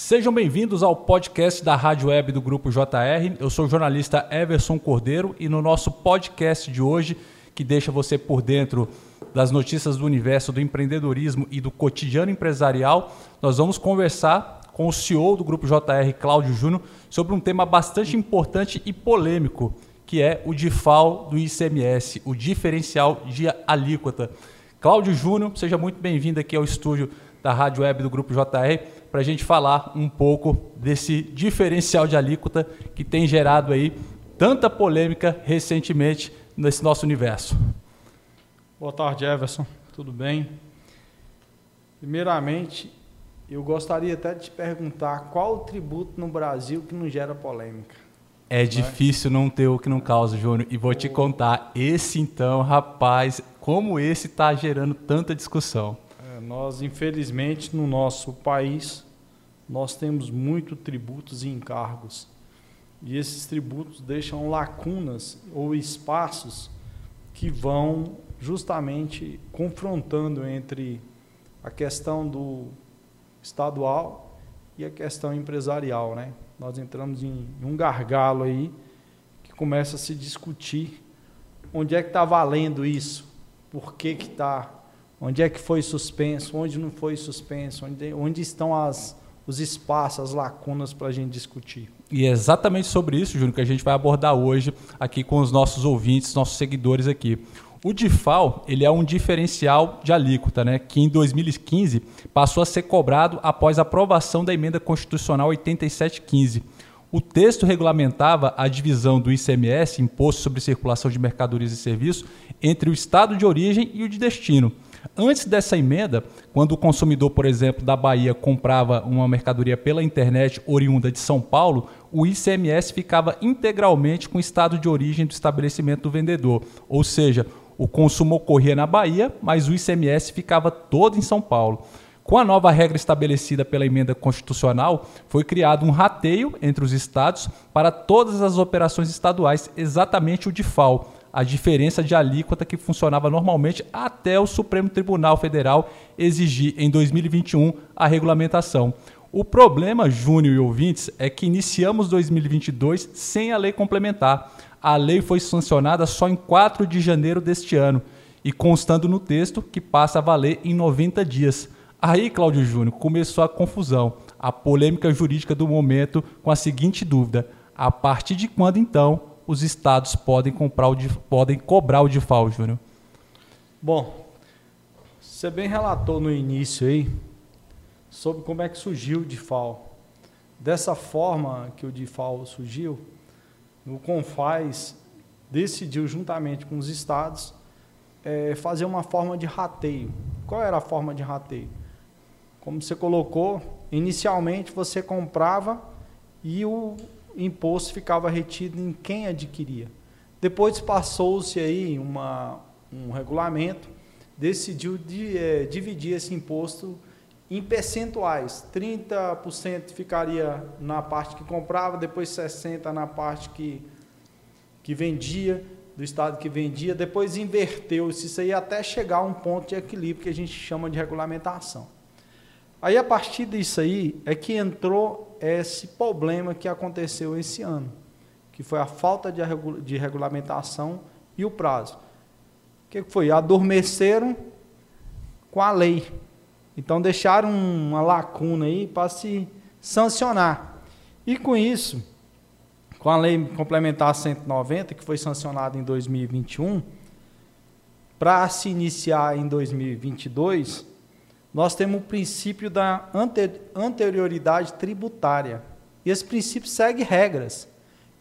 Sejam bem-vindos ao podcast da Rádio Web do Grupo JR. Eu sou o jornalista Everson Cordeiro e no nosso podcast de hoje, que deixa você por dentro das notícias do universo do empreendedorismo e do cotidiano empresarial, nós vamos conversar com o CEO do Grupo JR, Cláudio Júnior, sobre um tema bastante importante e polêmico, que é o DIFAL do ICMS, o diferencial de alíquota. Cláudio Júnior, seja muito bem-vindo aqui ao estúdio da Rádio Web do Grupo JR para a gente falar um pouco desse diferencial de alíquota que tem gerado aí tanta polêmica recentemente nesse nosso universo. Boa tarde, Everson. Tudo bem? Primeiramente, eu gostaria até de te perguntar qual o tributo no Brasil que não gera polêmica? É difícil não ter o que não causa, Júnior. E vou te contar, esse então, rapaz, como esse está gerando tanta discussão. Nós, infelizmente, no nosso país, nós temos muito tributos e encargos. E esses tributos deixam lacunas ou espaços que vão justamente confrontando entre a questão do estadual e a questão empresarial, né? nós entramos em, um gargalo aí que começa a se discutir onde é que está valendo isso, por que está, onde é que foi suspenso, onde não foi suspenso, onde, onde estão as, os espaços, as lacunas para a gente discutir. E é exatamente sobre isso, Júnior, que a gente vai abordar hoje aqui com os nossos ouvintes, nossos seguidores aqui. O DIFAL ele é um diferencial de alíquota, né, que em 2015 passou a ser cobrado após a aprovação da emenda constitucional 8715. O texto regulamentava a divisão do ICMS, Imposto sobre Circulação de Mercadorias e Serviços, entre o estado de origem e o de destino. Antes dessa emenda, quando o consumidor, por exemplo, da Bahia comprava uma mercadoria pela internet oriunda de São Paulo, o ICMS ficava integralmente com o estado de origem do estabelecimento do vendedor, ou seja, o consumo ocorria na Bahia, mas o ICMS ficava todo em São Paulo. Com a nova regra estabelecida pela emenda constitucional, foi criado um rateio entre os estados para todas as operações estaduais, exatamente o DIFAL, a diferença de alíquota que funcionava normalmente até o Supremo Tribunal Federal exigir em 2021 a regulamentação. O problema, Júnior e ouvintes, é que iniciamos 2022 sem a lei complementar a lei foi sancionada só em 4 de janeiro deste ano e constando no texto que passa a valer em 90 dias. Aí, Cláudio Júnior, começou a confusão, a polêmica jurídica do momento com a seguinte dúvida: a partir de quando então os estados podem, comprar o, podem cobrar o DIFAL, Júnior? Bom, você bem relatou no início aí sobre como é que surgiu o DIFAL. Dessa forma que o DIFAL surgiu, o CONFAS decidiu, juntamente com os estados, é, fazer uma forma de rateio. Qual era a forma de rateio? Como você colocou, inicialmente você comprava e o imposto ficava retido em quem adquiria. Depois passou-se aí uma, um regulamento, decidiu de, é, dividir esse imposto em percentuais. 30% ficaria na parte que comprava, depois 60% na parte que, que vendia, do estado que vendia, depois inverteu-se isso aí até chegar a um ponto de equilíbrio que a gente chama de regulamentação. Aí a partir disso aí é que entrou esse problema que aconteceu esse ano, que foi a falta de, de regulamentação e o prazo. O que foi? Adormeceram com a lei. Então deixaram uma lacuna aí para se sancionar. E com isso, com a lei complementar 190, que foi sancionada em 2021, para se iniciar em 2022, nós temos o princípio da anterioridade tributária. E esse princípio segue regras.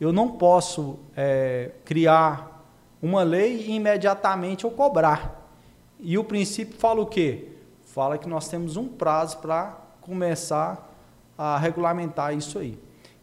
Eu não posso é, criar uma lei e imediatamente eu cobrar. E o princípio fala o quê? fala que nós temos um prazo para começar a regulamentar isso aí.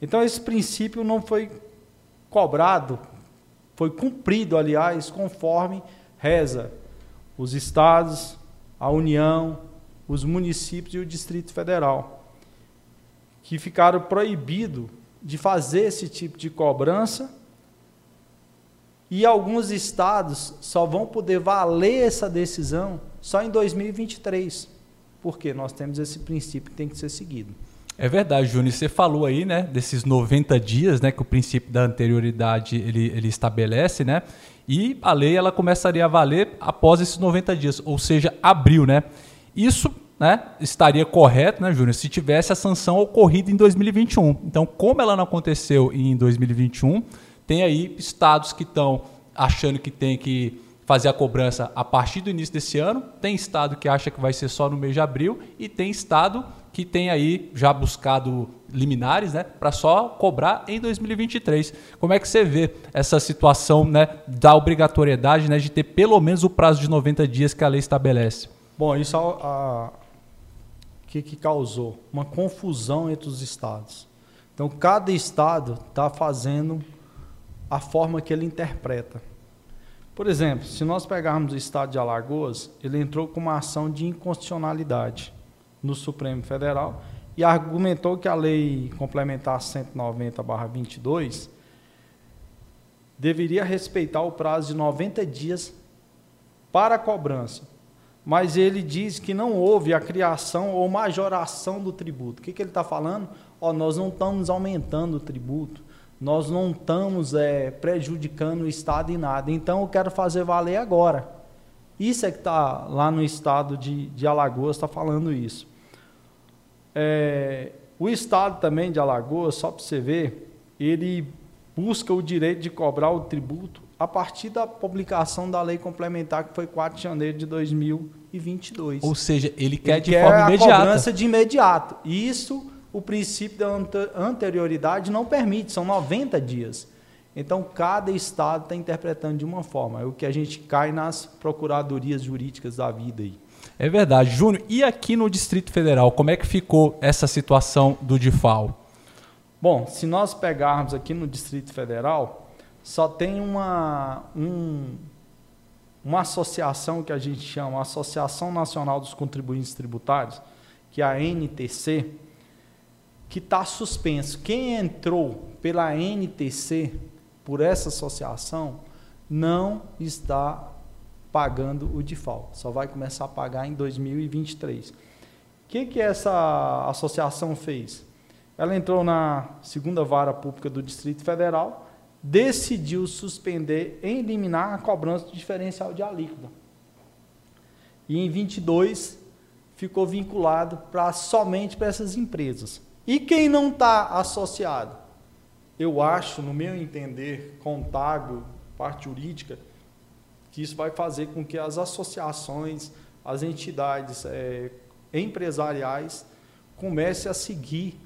Então, esse princípio não foi cobrado, foi cumprido, aliás, conforme reza os estados, a União, os municípios e o Distrito Federal, que ficaram proibidos de fazer esse tipo de cobrança e alguns estados só vão poder valer essa decisão só em 2023. Porque nós temos esse princípio que tem que ser seguido. É verdade, Júnior. Você falou aí, né, desses 90 dias, né, que o princípio da anterioridade ele, ele estabelece, né? E a lei ela começaria a valer após esses 90 dias, ou seja, abril, né? Isso né, estaria correto, né, Júnior, se tivesse a sanção ocorrida em 2021. Então, como ela não aconteceu em 2021, tem aí estados que estão achando que tem que fazer a cobrança a partir do início desse ano, tem estado que acha que vai ser só no mês de abril e tem estado que tem aí já buscado liminares, né, para só cobrar em 2023. Como é que você vê essa situação, né, da obrigatoriedade, né, de ter pelo menos o prazo de 90 dias que a lei estabelece? Bom, isso a, a que, que causou uma confusão entre os estados. Então, cada estado está fazendo a forma que ele interpreta. Por exemplo, se nós pegarmos o estado de Alagoas, ele entrou com uma ação de inconstitucionalidade no Supremo Federal e argumentou que a lei complementar 190/22 deveria respeitar o prazo de 90 dias para a cobrança. Mas ele diz que não houve a criação ou majoração do tributo. O que, que ele está falando? Oh, nós não estamos aumentando o tributo, nós não estamos é, prejudicando o Estado em nada. Então eu quero fazer valer agora. Isso é que está lá no estado de, de Alagoas, está falando isso. É, o estado também de Alagoas, só para você ver, ele busca o direito de cobrar o tributo a partir da publicação da lei complementar, que foi 4 de janeiro de 2022. Ou seja, ele quer ele de quer forma imediata. a cobrança de imediato. Isso o princípio da anterioridade não permite, são 90 dias. Então, cada estado está interpretando de uma forma. É o que a gente cai nas procuradorias jurídicas da vida aí. É verdade. Júnior, e aqui no Distrito Federal, como é que ficou essa situação do DIFAL? Bom, se nós pegarmos aqui no Distrito Federal, só tem uma, um, uma associação que a gente chama Associação Nacional dos Contribuintes Tributários, que é a NTC, que está suspenso. Quem entrou pela NTC, por essa associação, não está pagando o default. Só vai começar a pagar em 2023. O que, que essa associação fez? Ela entrou na segunda vara pública do Distrito Federal, decidiu suspender e eliminar a cobrança do diferencial de alíquota. E em 22 ficou vinculado para somente para essas empresas. E quem não está associado? Eu acho, no meu entender, contábil, parte jurídica, que isso vai fazer com que as associações, as entidades é, empresariais comecem a seguir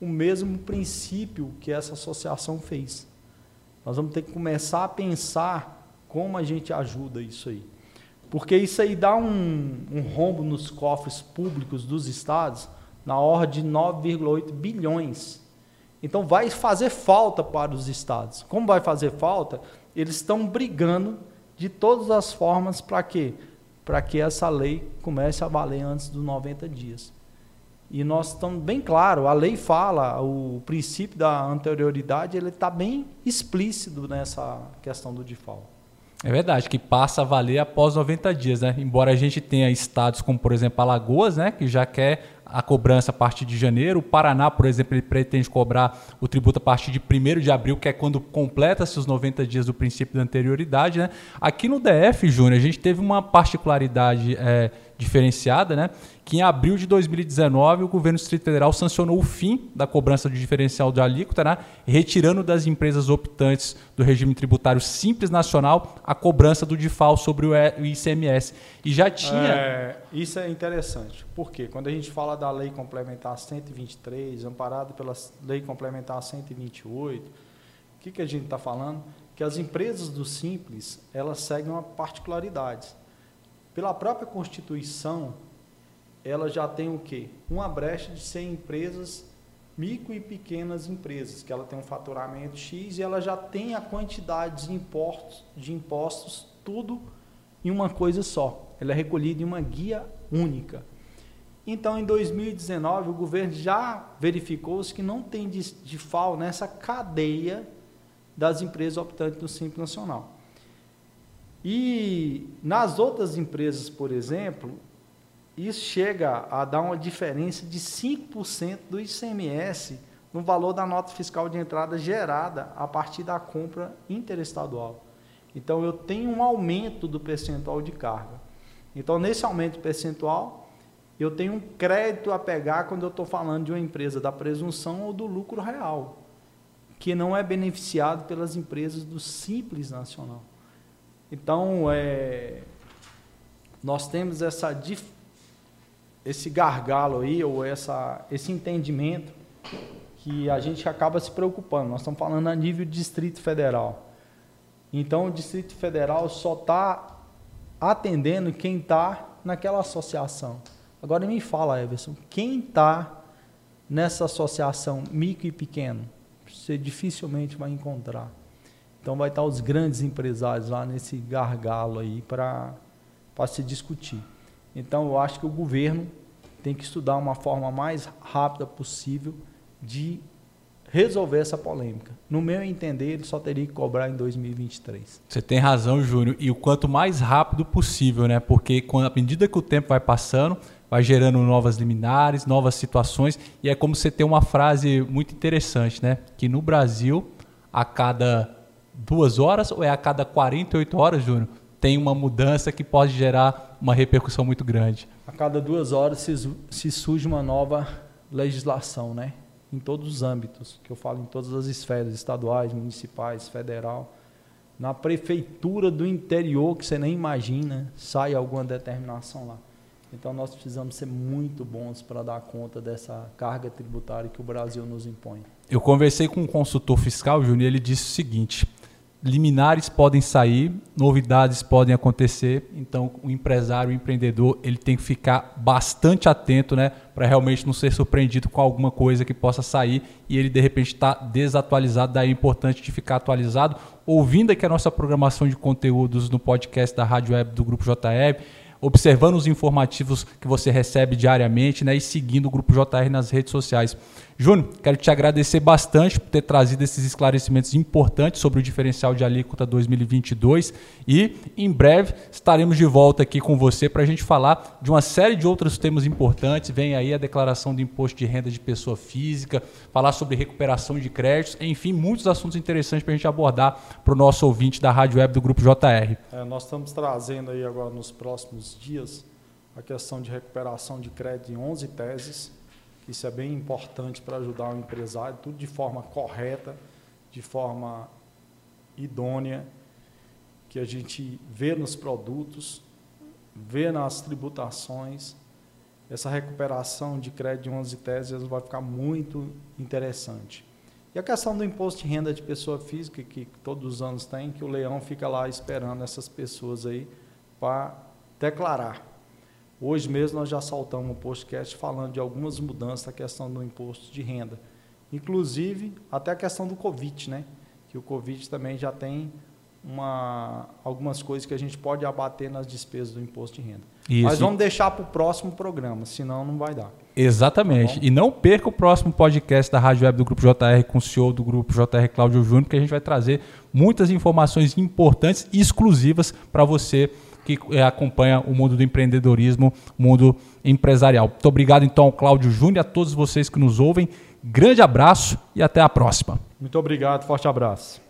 o mesmo princípio que essa associação fez. Nós vamos ter que começar a pensar como a gente ajuda isso aí. Porque isso aí dá um, um rombo nos cofres públicos dos estados na ordem de 9,8 bilhões. Então vai fazer falta para os estados. Como vai fazer falta? Eles estão brigando de todas as formas para quê? Para que essa lei comece a valer antes dos 90 dias. E nós estamos bem claro, a lei fala, o princípio da anterioridade, ele está bem explícito nessa questão do default. É verdade, que passa a valer após 90 dias, né? Embora a gente tenha estados como, por exemplo, Alagoas, né, que já quer a cobrança a partir de janeiro. O Paraná, por exemplo, ele pretende cobrar o tributo a partir de 1 de abril, que é quando completa-se os 90 dias do princípio da anterioridade. Né? Aqui no DF, Júnior, a gente teve uma particularidade é, diferenciada, né? que em abril de 2019 o governo do Distrito Federal sancionou o fim da cobrança do diferencial de alíquota, né? retirando das empresas optantes do regime tributário simples nacional a cobrança do DIFAL sobre o ICMS. E já tinha... É, isso é interessante, porque quando a gente fala da lei complementar 123, amparada pela lei complementar 128, o que, que a gente está falando? Que as empresas do Simples, elas seguem uma particularidade. Pela própria Constituição, ela já tem o quê? Uma brecha de ser empresas micro e pequenas empresas, que ela tem um faturamento X e ela já tem a quantidade de impostos, de impostos tudo em uma coisa só. Ela é recolhida em uma guia única. Então, em 2019, o governo já verificou-se que não tem de, FAO nessa cadeia das empresas optantes do Simples Nacional. E nas outras empresas, por exemplo, isso chega a dar uma diferença de 5% do ICMS no valor da nota fiscal de entrada gerada a partir da compra interestadual. Então, eu tenho um aumento do percentual de carga. Então, nesse aumento percentual, eu tenho um crédito a pegar quando eu estou falando de uma empresa da presunção ou do lucro real, que não é beneficiado pelas empresas do Simples Nacional. Então, é, nós temos essa, esse gargalo aí, ou essa, esse entendimento, que a gente acaba se preocupando. Nós estamos falando a nível Distrito Federal. Então, o Distrito Federal só está atendendo quem está naquela associação. Agora me fala, Everson, quem está nessa associação micro e pequeno? Você dificilmente vai encontrar. Então vai estar os grandes empresários lá nesse gargalo aí para se discutir. Então eu acho que o governo tem que estudar uma forma mais rápida possível de resolver essa polêmica. No meu entender, ele só teria que cobrar em 2023. Você tem razão, Júnior, e o quanto mais rápido possível, né? Porque quando, à medida que o tempo vai passando, vai gerando novas liminares, novas situações, e é como você tem uma frase muito interessante, né? Que no Brasil, a cada duas horas ou é a cada 48 horas, Júnior, tem uma mudança que pode gerar uma repercussão muito grande. A cada duas horas se, se surge uma nova legislação, né? Em todos os âmbitos, que eu falo em todas as esferas, estaduais, municipais, federal. Na prefeitura do interior, que você nem imagina, sai alguma determinação lá. Então nós precisamos ser muito bons para dar conta dessa carga tributária que o Brasil nos impõe. Eu conversei com um consultor fiscal, Júnior, e ele disse o seguinte: liminares podem sair, novidades podem acontecer, então o empresário, o empreendedor, ele tem que ficar bastante atento, né, para realmente não ser surpreendido com alguma coisa que possa sair e ele de repente está desatualizado. Daí é importante de ficar atualizado, ouvindo aqui a nossa programação de conteúdos no podcast da Rádio Web do Grupo JR observando os informativos que você recebe diariamente né, e seguindo o Grupo JR nas redes sociais. Júnior, quero te agradecer bastante por ter trazido esses esclarecimentos importantes sobre o diferencial de alíquota 2022 e em breve estaremos de volta aqui com você para a gente falar de uma série de outros temas importantes. Vem aí a declaração do imposto de renda de pessoa física, falar sobre recuperação de créditos, enfim, muitos assuntos interessantes para a gente abordar para o nosso ouvinte da Rádio Web do Grupo JR. É, nós estamos trazendo aí agora nos próximos dias a questão de recuperação de crédito em 11 teses isso é bem importante para ajudar o empresário, tudo de forma correta, de forma idônea, que a gente vê nos produtos, vê nas tributações. Essa recuperação de crédito de 11 teses vai ficar muito interessante. E a questão do imposto de renda de pessoa física, que todos os anos tem, que o leão fica lá esperando essas pessoas aí para declarar. Hoje mesmo nós já saltamos um podcast falando de algumas mudanças na questão do imposto de renda. Inclusive, até a questão do Covid, né? Que o Covid também já tem uma, algumas coisas que a gente pode abater nas despesas do imposto de renda. Isso. Mas vamos deixar para o próximo programa, senão não vai dar. Exatamente. Tá e não perca o próximo podcast da Rádio Web do Grupo JR com o CEO do Grupo JR, Cláudio Júnior, porque a gente vai trazer muitas informações importantes e exclusivas para você que é, acompanha o mundo do empreendedorismo, mundo empresarial. Muito obrigado, então, ao Cláudio Júnior a todos vocês que nos ouvem. Grande abraço e até a próxima. Muito obrigado, forte abraço.